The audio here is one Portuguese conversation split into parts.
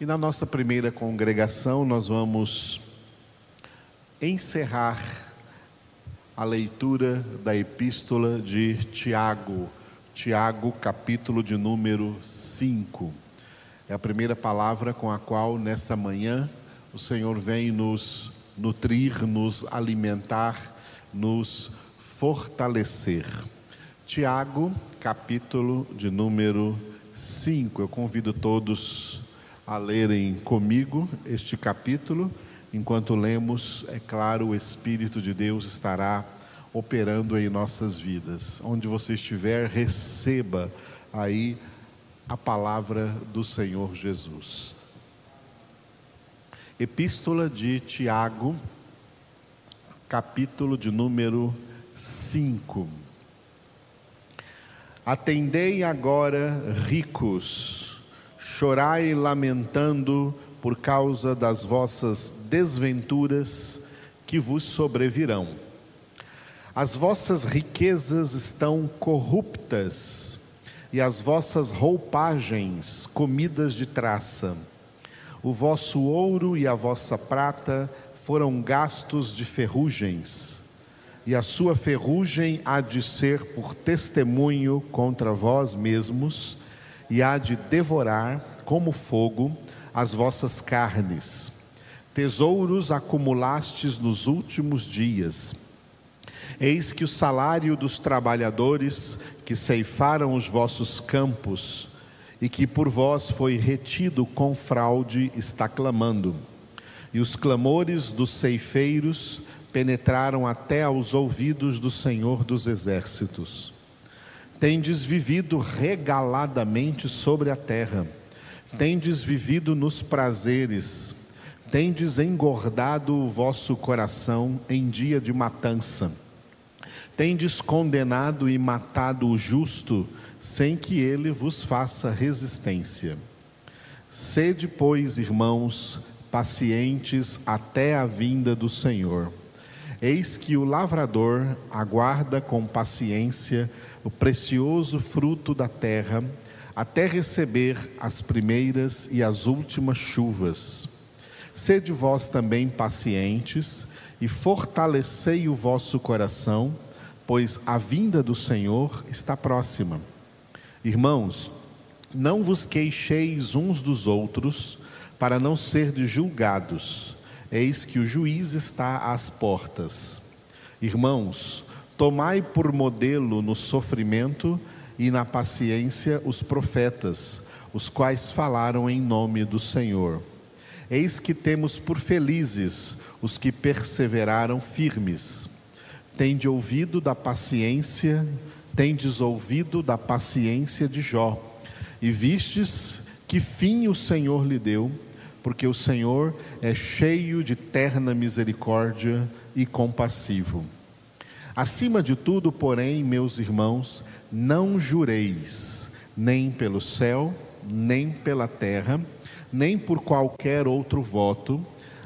E na nossa primeira congregação, nós vamos encerrar a leitura da epístola de Tiago, Tiago, capítulo de número 5. É a primeira palavra com a qual, nessa manhã, o Senhor vem nos nutrir, nos alimentar, nos fortalecer. Tiago, capítulo de número 5. Eu convido todos a lerem comigo este capítulo. Enquanto lemos, é claro, o Espírito de Deus estará operando em nossas vidas. Onde você estiver, receba aí a palavra do Senhor Jesus. Epístola de Tiago, capítulo de número 5. Atendei agora, ricos, chorai lamentando por causa das vossas desventuras que vos sobrevirão. As vossas riquezas estão corruptas e as vossas roupagens comidas de traça. O vosso ouro e a vossa prata foram gastos de ferrugens, e a sua ferrugem há de ser por testemunho contra vós mesmos e há de devorar como fogo as vossas carnes. Tesouros acumulastes nos últimos dias. Eis que o salário dos trabalhadores que ceifaram os vossos campos e que por vós foi retido com fraude está clamando. E os clamores dos ceifeiros penetraram até aos ouvidos do Senhor dos Exércitos tendes vivido regaladamente sobre a terra, tendes vivido nos prazeres, tendes engordado o vosso coração em dia de matança, tendes condenado e matado o justo, sem que ele vos faça resistência. Sede, pois, irmãos, pacientes até a vinda do Senhor. Eis que o lavrador aguarda com paciência o precioso fruto da terra, até receber as primeiras e as últimas chuvas. Sede vós também pacientes e fortalecei o vosso coração, pois a vinda do Senhor está próxima. Irmãos, não vos queixeis uns dos outros, para não serdes julgados. Eis que o juiz está às portas. Irmãos, Tomai por modelo no sofrimento e na paciência os profetas, os quais falaram em nome do Senhor. Eis que temos por felizes os que perseveraram firmes. Tende ouvido da paciência, tendes ouvido da paciência de Jó, e vistes que fim o Senhor lhe deu, porque o Senhor é cheio de terna misericórdia e compassivo. Acima de tudo, porém, meus irmãos, não jureis, nem pelo céu, nem pela terra, nem por qualquer outro voto,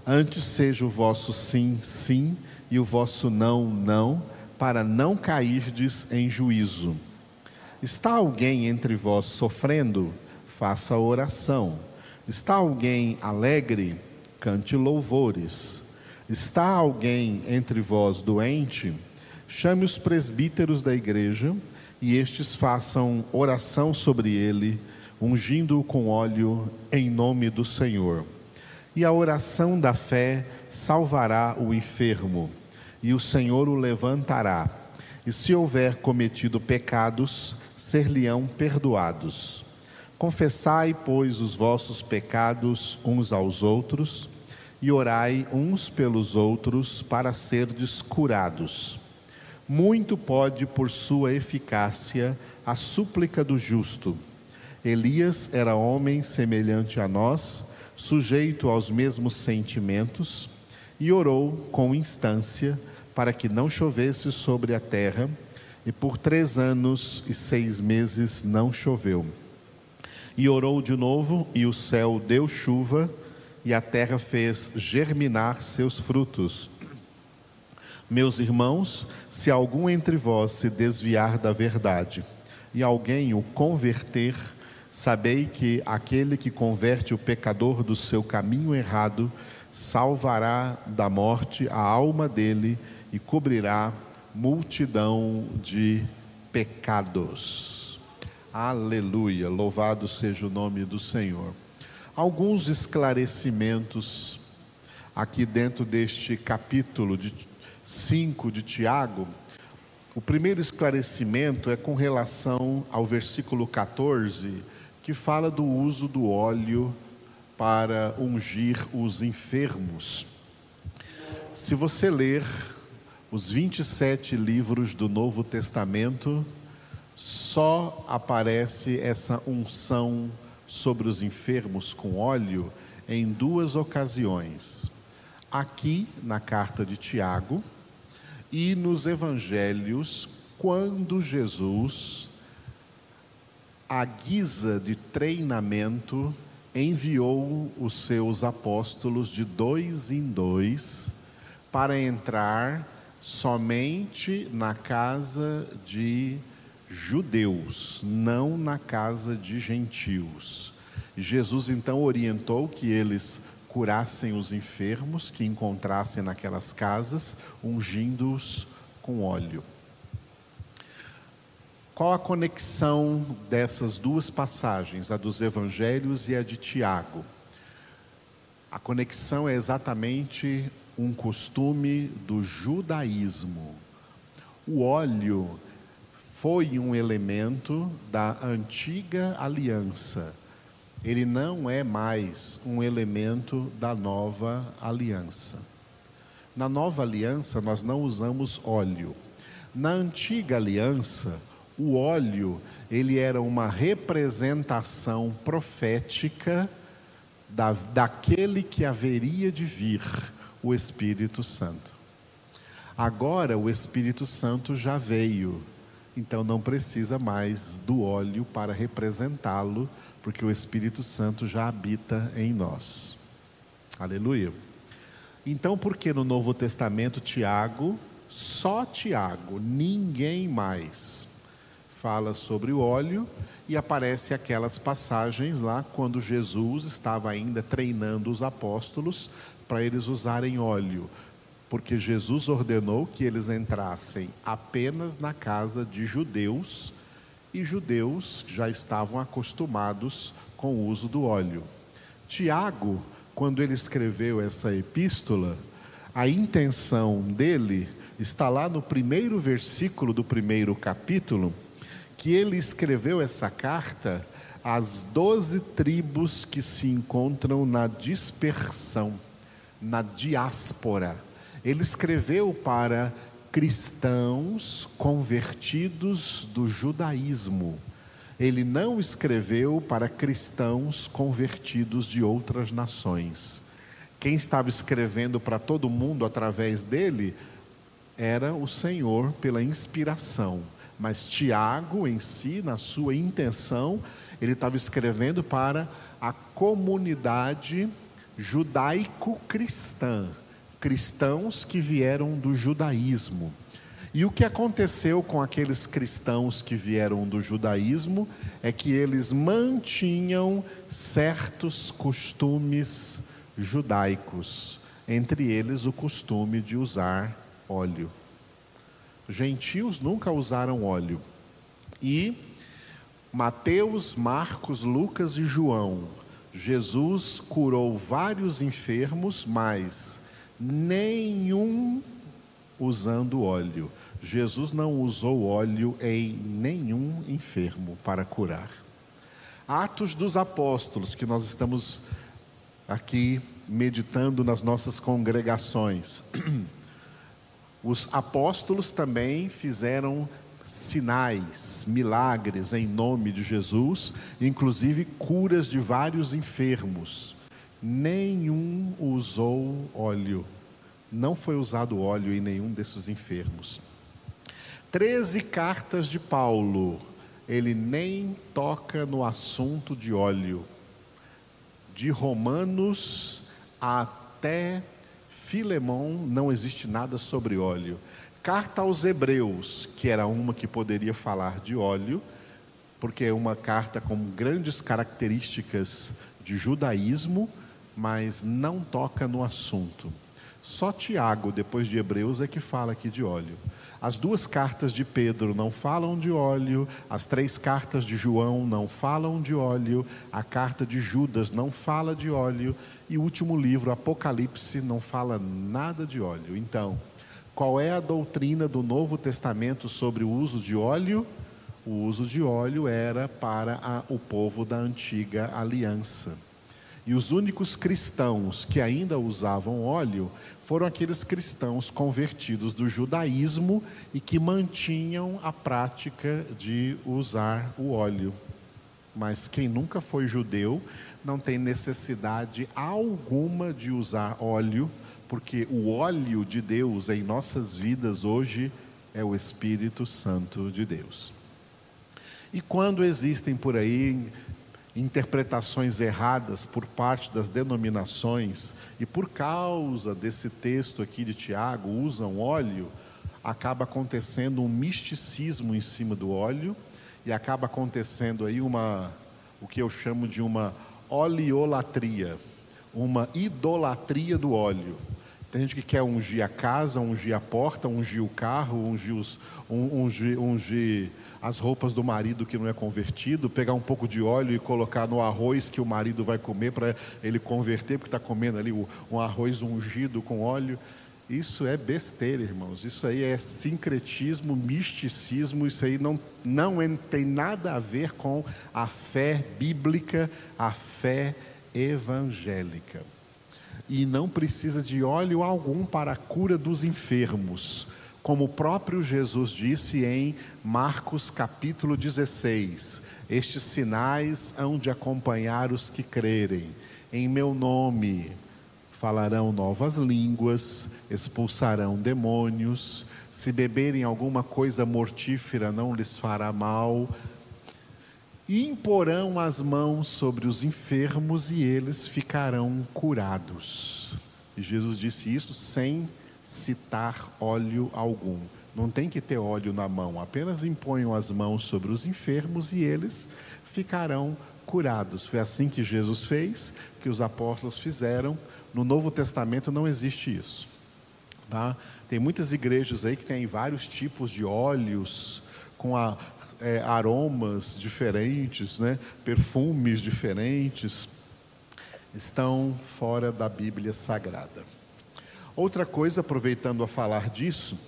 antes seja o vosso sim, sim, e o vosso não, não, para não cairdes em juízo. Está alguém entre vós sofrendo? Faça oração. Está alguém alegre? Cante louvores. Está alguém entre vós doente? Chame os presbíteros da igreja e estes façam oração sobre ele, ungindo-o com óleo em nome do Senhor. E a oração da fé salvará o enfermo, e o Senhor o levantará. E se houver cometido pecados, ser-lhe-ão perdoados. Confessai, pois, os vossos pecados uns aos outros, e orai uns pelos outros para serdes curados muito pode, por sua eficácia, a súplica do justo. Elias era homem semelhante a nós, sujeito aos mesmos sentimentos, e orou com instância para que não chovesse sobre a terra, e por três anos e seis meses não choveu. E orou de novo, e o céu deu chuva, e a terra fez germinar seus frutos. Meus irmãos, se algum entre vós se desviar da verdade e alguém o converter, Sabei que aquele que converte o pecador do seu caminho errado salvará da morte a alma dele e cobrirá multidão de pecados. Aleluia, louvado seja o nome do Senhor. Alguns esclarecimentos aqui dentro deste capítulo de 5 de Tiago. O primeiro esclarecimento é com relação ao versículo 14 que fala do uso do óleo para ungir os enfermos. Se você ler os 27 livros do Novo Testamento, só aparece essa unção sobre os enfermos com óleo em duas ocasiões. Aqui na carta de Tiago e nos evangelhos, quando Jesus à guisa de treinamento, enviou os seus apóstolos de dois em dois para entrar somente na casa de judeus, não na casa de gentios. Jesus então orientou que eles curassem os enfermos que encontrassem naquelas casas, ungindo-os com óleo. Qual a conexão dessas duas passagens, a dos evangelhos e a de Tiago? A conexão é exatamente um costume do judaísmo. O óleo foi um elemento da antiga aliança. Ele não é mais um elemento da nova aliança. Na nova aliança, nós não usamos óleo. Na antiga aliança, o óleo, ele era uma representação profética da, daquele que haveria de vir, o Espírito Santo. Agora o Espírito Santo já veio, então não precisa mais do óleo para representá-lo, porque o Espírito Santo já habita em nós. Aleluia. Então, por que no Novo Testamento Tiago, só Tiago, ninguém mais? fala sobre o óleo e aparece aquelas passagens lá quando Jesus estava ainda treinando os apóstolos para eles usarem óleo, porque Jesus ordenou que eles entrassem apenas na casa de judeus e judeus já estavam acostumados com o uso do óleo. Tiago, quando ele escreveu essa epístola, a intenção dele está lá no primeiro versículo do primeiro capítulo que ele escreveu essa carta às doze tribos que se encontram na dispersão, na diáspora. Ele escreveu para cristãos convertidos do judaísmo. Ele não escreveu para cristãos convertidos de outras nações. Quem estava escrevendo para todo mundo através dele era o Senhor pela inspiração. Mas Tiago, em si, na sua intenção, ele estava escrevendo para a comunidade judaico-cristã, cristãos que vieram do judaísmo. E o que aconteceu com aqueles cristãos que vieram do judaísmo é que eles mantinham certos costumes judaicos, entre eles o costume de usar óleo gentios nunca usaram óleo. E Mateus, Marcos, Lucas e João, Jesus curou vários enfermos, mas nenhum usando óleo. Jesus não usou óleo em nenhum enfermo para curar. Atos dos Apóstolos, que nós estamos aqui meditando nas nossas congregações. Os apóstolos também fizeram sinais, milagres em nome de Jesus, inclusive curas de vários enfermos. Nenhum usou óleo, não foi usado óleo em nenhum desses enfermos. Treze cartas de Paulo, ele nem toca no assunto de óleo. De Romanos até Filemão não existe nada sobre óleo. Carta aos Hebreus, que era uma que poderia falar de óleo, porque é uma carta com grandes características de judaísmo, mas não toca no assunto. Só Tiago, depois de Hebreus, é que fala aqui de óleo. As duas cartas de Pedro não falam de óleo, as três cartas de João não falam de óleo, a carta de Judas não fala de óleo, e o último livro, Apocalipse, não fala nada de óleo. Então, qual é a doutrina do Novo Testamento sobre o uso de óleo? O uso de óleo era para a, o povo da antiga aliança. E os únicos cristãos que ainda usavam óleo foram aqueles cristãos convertidos do judaísmo e que mantinham a prática de usar o óleo. Mas quem nunca foi judeu não tem necessidade alguma de usar óleo, porque o óleo de Deus em nossas vidas hoje é o Espírito Santo de Deus. E quando existem por aí interpretações erradas por parte das denominações e por causa desse texto aqui de Tiago usam óleo, acaba acontecendo um misticismo em cima do óleo e acaba acontecendo aí uma o que eu chamo de uma oleolatria, uma idolatria do óleo. Tem gente que quer ungir a casa, ungir a porta, ungir o carro, ungir, os, ungir, ungir as roupas do marido que não é convertido, pegar um pouco de óleo e colocar no arroz que o marido vai comer para ele converter, porque está comendo ali um arroz ungido com óleo. Isso é besteira, irmãos. Isso aí é sincretismo, misticismo. Isso aí não, não tem nada a ver com a fé bíblica, a fé evangélica. E não precisa de óleo algum para a cura dos enfermos como o próprio Jesus disse em Marcos capítulo 16: Estes sinais hão de acompanhar os que crerem. Em meu nome falarão novas línguas, expulsarão demônios, se beberem alguma coisa mortífera não lhes fará mal, imporão as mãos sobre os enfermos e eles ficarão curados. E Jesus disse isso sem citar óleo algum. Não tem que ter óleo na mão, apenas imponham as mãos sobre os enfermos e eles ficarão curados. Foi assim que Jesus fez, que os apóstolos fizeram. No Novo Testamento não existe isso. Tá? Tem muitas igrejas aí que têm vários tipos de óleos com a, é, aromas diferentes, né? perfumes diferentes. Estão fora da Bíblia Sagrada. Outra coisa, aproveitando a falar disso,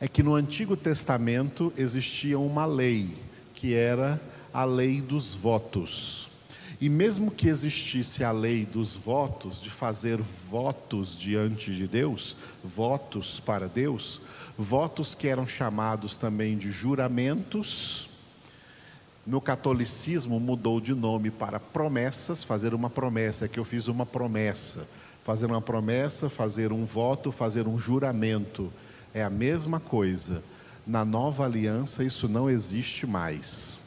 é que no Antigo Testamento existia uma lei, que era a lei dos votos. E mesmo que existisse a lei dos votos, de fazer votos diante de Deus, votos para Deus, votos que eram chamados também de juramentos, no catolicismo mudou de nome para promessas, fazer uma promessa, que eu fiz uma promessa Fazer uma promessa, fazer um voto, fazer um juramento é a mesma coisa. Na nova aliança isso não existe mais.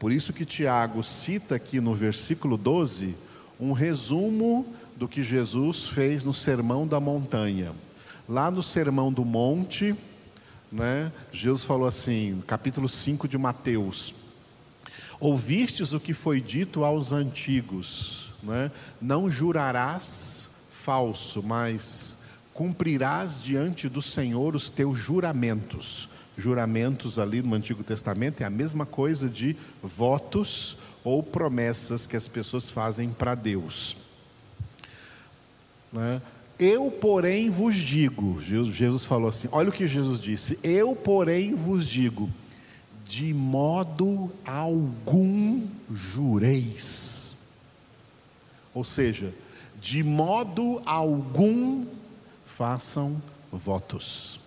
Por isso que Tiago cita aqui no versículo 12 um resumo do que Jesus fez no Sermão da Montanha. Lá no Sermão do Monte, né, Jesus falou assim, capítulo 5 de Mateus: Ouvistes o que foi dito aos antigos, né? não jurarás falso, mas cumprirás diante do Senhor os teus juramentos. Juramentos ali no Antigo Testamento é a mesma coisa de votos ou promessas que as pessoas fazem para Deus. Né? Eu, porém, vos digo, Jesus falou assim: olha o que Jesus disse, eu, porém, vos digo, de modo algum jureis. Ou seja, de modo algum façam votos.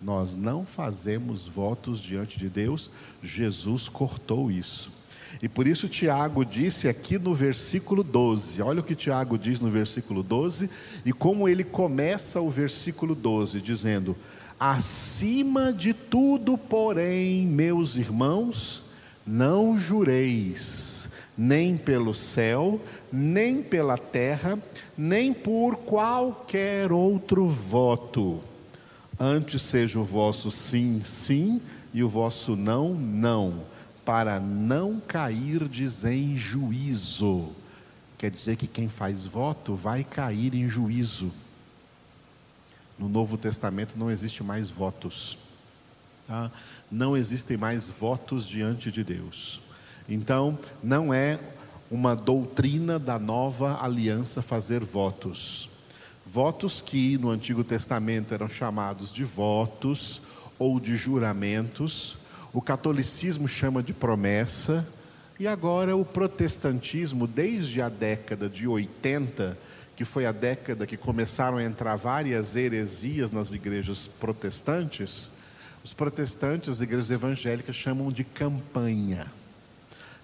Nós não fazemos votos diante de Deus, Jesus cortou isso. E por isso Tiago disse aqui no versículo 12, olha o que Tiago diz no versículo 12, e como ele começa o versículo 12, dizendo: Acima de tudo, porém, meus irmãos, não jureis, nem pelo céu, nem pela terra, nem por qualquer outro voto. Antes seja o vosso sim, sim, e o vosso não, não, para não cairdes em juízo. Quer dizer que quem faz voto vai cair em juízo. No Novo Testamento não existe mais votos. Tá? Não existem mais votos diante de Deus. Então, não é uma doutrina da nova aliança fazer votos. Votos que no Antigo Testamento eram chamados de votos ou de juramentos, o catolicismo chama de promessa, e agora o protestantismo, desde a década de 80, que foi a década que começaram a entrar várias heresias nas igrejas protestantes, os protestantes, as igrejas evangélicas chamam de campanha.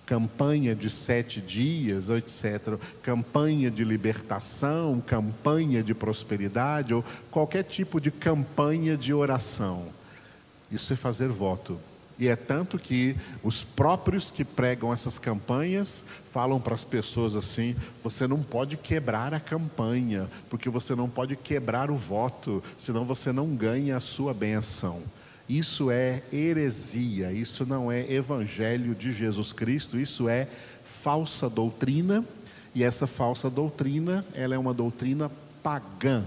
Campanha de sete dias, etc. Campanha de libertação, campanha de prosperidade, ou qualquer tipo de campanha de oração. Isso é fazer voto. E é tanto que os próprios que pregam essas campanhas falam para as pessoas assim: você não pode quebrar a campanha, porque você não pode quebrar o voto, senão você não ganha a sua benção. Isso é heresia, isso não é evangelho de Jesus Cristo, isso é falsa doutrina, e essa falsa doutrina, ela é uma doutrina pagã.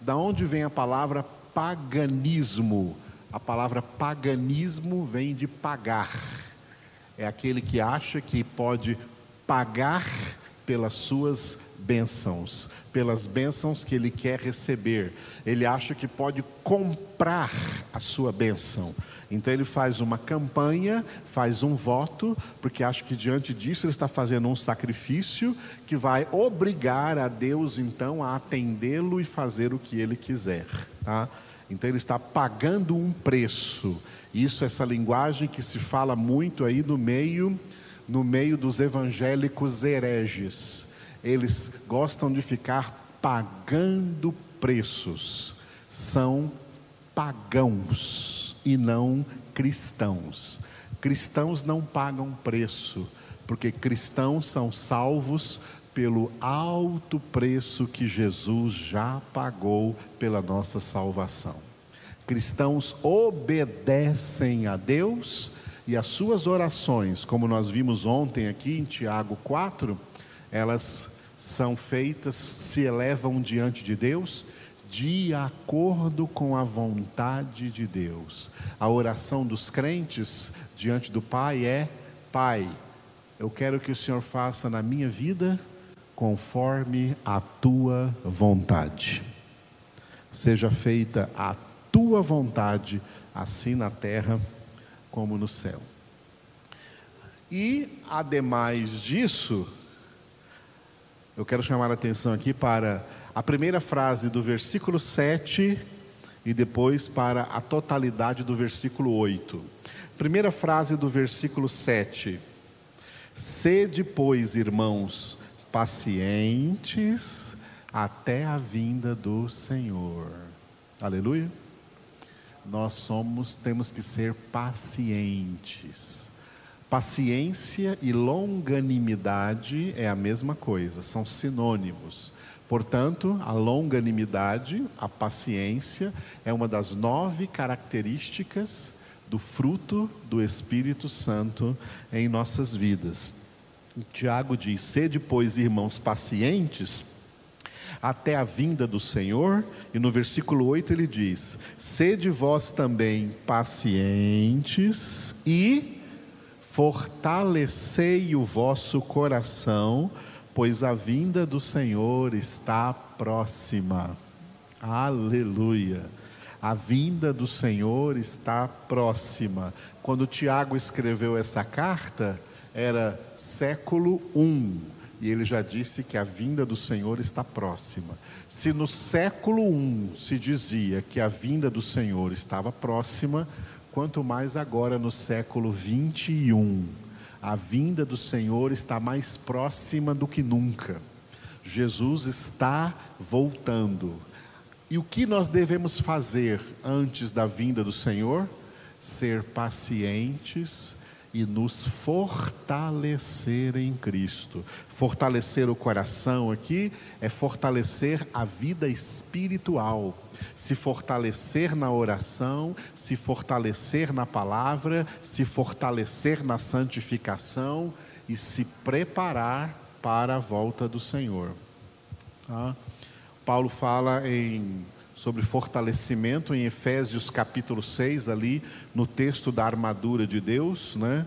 Da onde vem a palavra paganismo? A palavra paganismo vem de pagar. É aquele que acha que pode pagar pelas suas bênçãos, pelas bênçãos que ele quer receber. Ele acha que pode comprar a sua bênção. Então ele faz uma campanha, faz um voto, porque acha que diante disso ele está fazendo um sacrifício que vai obrigar a Deus então a atendê-lo e fazer o que ele quiser, tá? Então ele está pagando um preço. Isso, essa linguagem que se fala muito aí no meio, no meio dos evangélicos hereges. Eles gostam de ficar pagando preços. São pagãos e não cristãos. Cristãos não pagam preço, porque cristãos são salvos pelo alto preço que Jesus já pagou pela nossa salvação. Cristãos obedecem a Deus e as suas orações, como nós vimos ontem aqui em Tiago 4, elas são feitas, se elevam diante de Deus de acordo com a vontade de Deus. A oração dos crentes diante do Pai é: Pai, eu quero que o Senhor faça na minha vida conforme a tua vontade. Seja feita a tua vontade, assim na terra como no céu. E, ademais disso, eu quero chamar a atenção aqui para a primeira frase do versículo 7 e depois para a totalidade do versículo 8. Primeira frase do versículo 7. Sede, pois, irmãos, pacientes até a vinda do Senhor. Aleluia. Nós somos, temos que ser pacientes. Paciência e longanimidade é a mesma coisa, são sinônimos. Portanto, a longanimidade, a paciência, é uma das nove características do fruto do Espírito Santo em nossas vidas. Tiago diz: Sede, pois, irmãos, pacientes até a vinda do Senhor, e no versículo 8 ele diz: Sede vós também pacientes e fortalecei o vosso coração, pois a vinda do Senhor está próxima. Aleluia. A vinda do Senhor está próxima. Quando Tiago escreveu essa carta, era século I, e ele já disse que a vinda do Senhor está próxima. Se no século I se dizia que a vinda do Senhor estava próxima, quanto mais agora no século 21, a vinda do Senhor está mais próxima do que nunca. Jesus está voltando. E o que nós devemos fazer antes da vinda do Senhor? Ser pacientes e nos fortalecer em Cristo. Fortalecer o coração aqui é fortalecer a vida espiritual, se fortalecer na oração, se fortalecer na palavra, se fortalecer na santificação e se preparar para a volta do Senhor. Tá? Paulo fala em sobre fortalecimento em Efésios capítulo 6, ali no texto da armadura de Deus, né?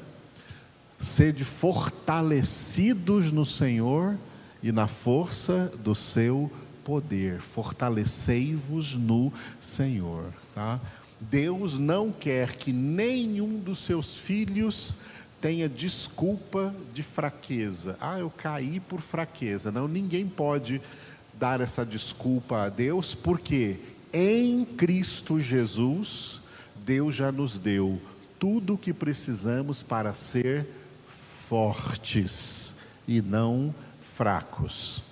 Sede fortalecidos no Senhor e na força do seu poder. Fortalecei-vos no Senhor, tá? Deus não quer que nenhum dos seus filhos tenha desculpa de fraqueza. Ah, eu caí por fraqueza. Não, ninguém pode dar essa desculpa a Deus, porque em Cristo Jesus, Deus já nos deu tudo o que precisamos para ser fortes e não fracos.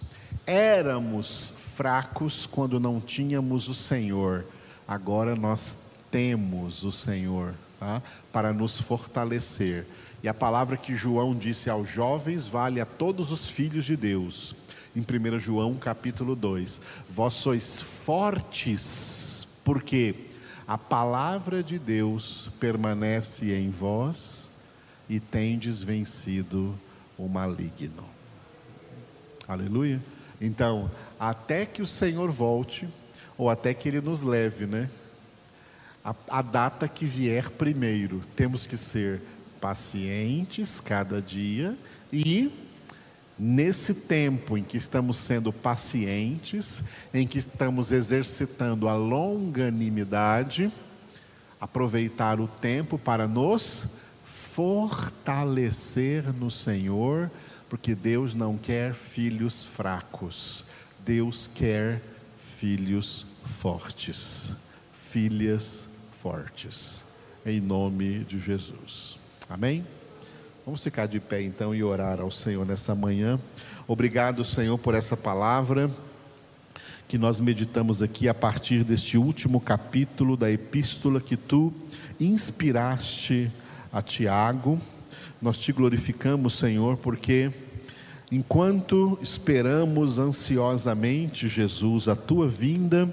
Éramos fracos quando não tínhamos o Senhor, agora nós temos o Senhor tá? para nos fortalecer. E a palavra que João disse aos jovens vale a todos os filhos de Deus em 1 João capítulo 2. Vós sois fortes, porque a palavra de Deus permanece em vós e tendes vencido o maligno. Aleluia. Então, até que o Senhor volte, ou até que Ele nos leve, né? A, a data que vier primeiro, temos que ser pacientes cada dia e Nesse tempo em que estamos sendo pacientes, em que estamos exercitando a longanimidade, aproveitar o tempo para nos fortalecer no Senhor, porque Deus não quer filhos fracos, Deus quer filhos fortes, filhas fortes, em nome de Jesus. Amém? Vamos ficar de pé então e orar ao Senhor nessa manhã. Obrigado, Senhor, por essa palavra que nós meditamos aqui a partir deste último capítulo da epístola que tu inspiraste a Tiago. Nós te glorificamos, Senhor, porque enquanto esperamos ansiosamente, Jesus, a tua vinda,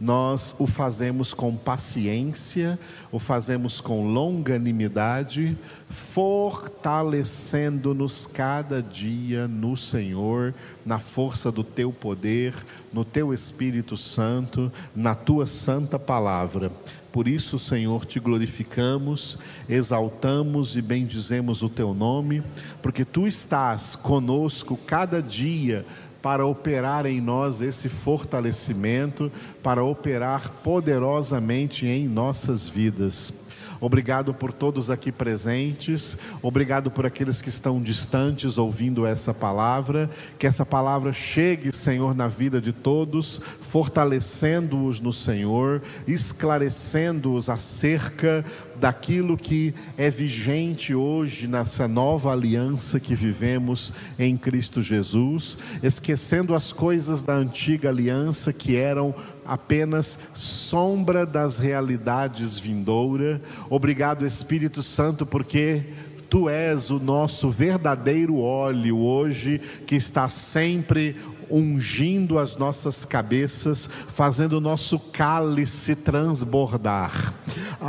nós o fazemos com paciência, o fazemos com longanimidade, fortalecendo-nos cada dia no Senhor, na força do teu poder, no teu Espírito Santo, na tua santa palavra. Por isso, Senhor, te glorificamos, exaltamos e bendizemos o teu nome, porque tu estás conosco cada dia para operar em nós esse fortalecimento, para operar poderosamente em nossas vidas. Obrigado por todos aqui presentes, obrigado por aqueles que estão distantes ouvindo essa palavra, que essa palavra chegue, Senhor, na vida de todos, fortalecendo-os no Senhor, esclarecendo-os acerca daquilo que é vigente hoje nessa nova aliança que vivemos em Cristo Jesus, esquecendo as coisas da antiga aliança que eram apenas sombra das realidades vindoura. Obrigado, Espírito Santo, porque Tu és o nosso verdadeiro óleo hoje, que está sempre ungindo as nossas cabeças, fazendo o nosso cálice transbordar.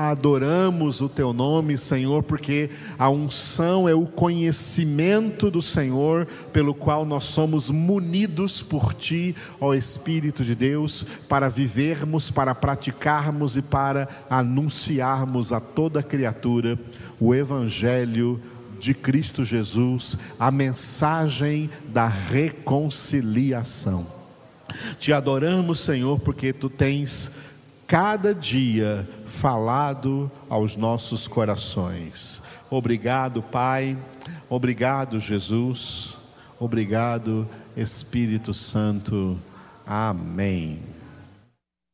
Adoramos o teu nome, Senhor, porque a unção é o conhecimento do Senhor, pelo qual nós somos munidos por ti, ó Espírito de Deus, para vivermos, para praticarmos e para anunciarmos a toda criatura o evangelho de Cristo Jesus, a mensagem da reconciliação. Te adoramos, Senhor, porque tu tens cada dia falado aos nossos corações. Obrigado, Pai. Obrigado, Jesus. Obrigado, Espírito Santo. Amém.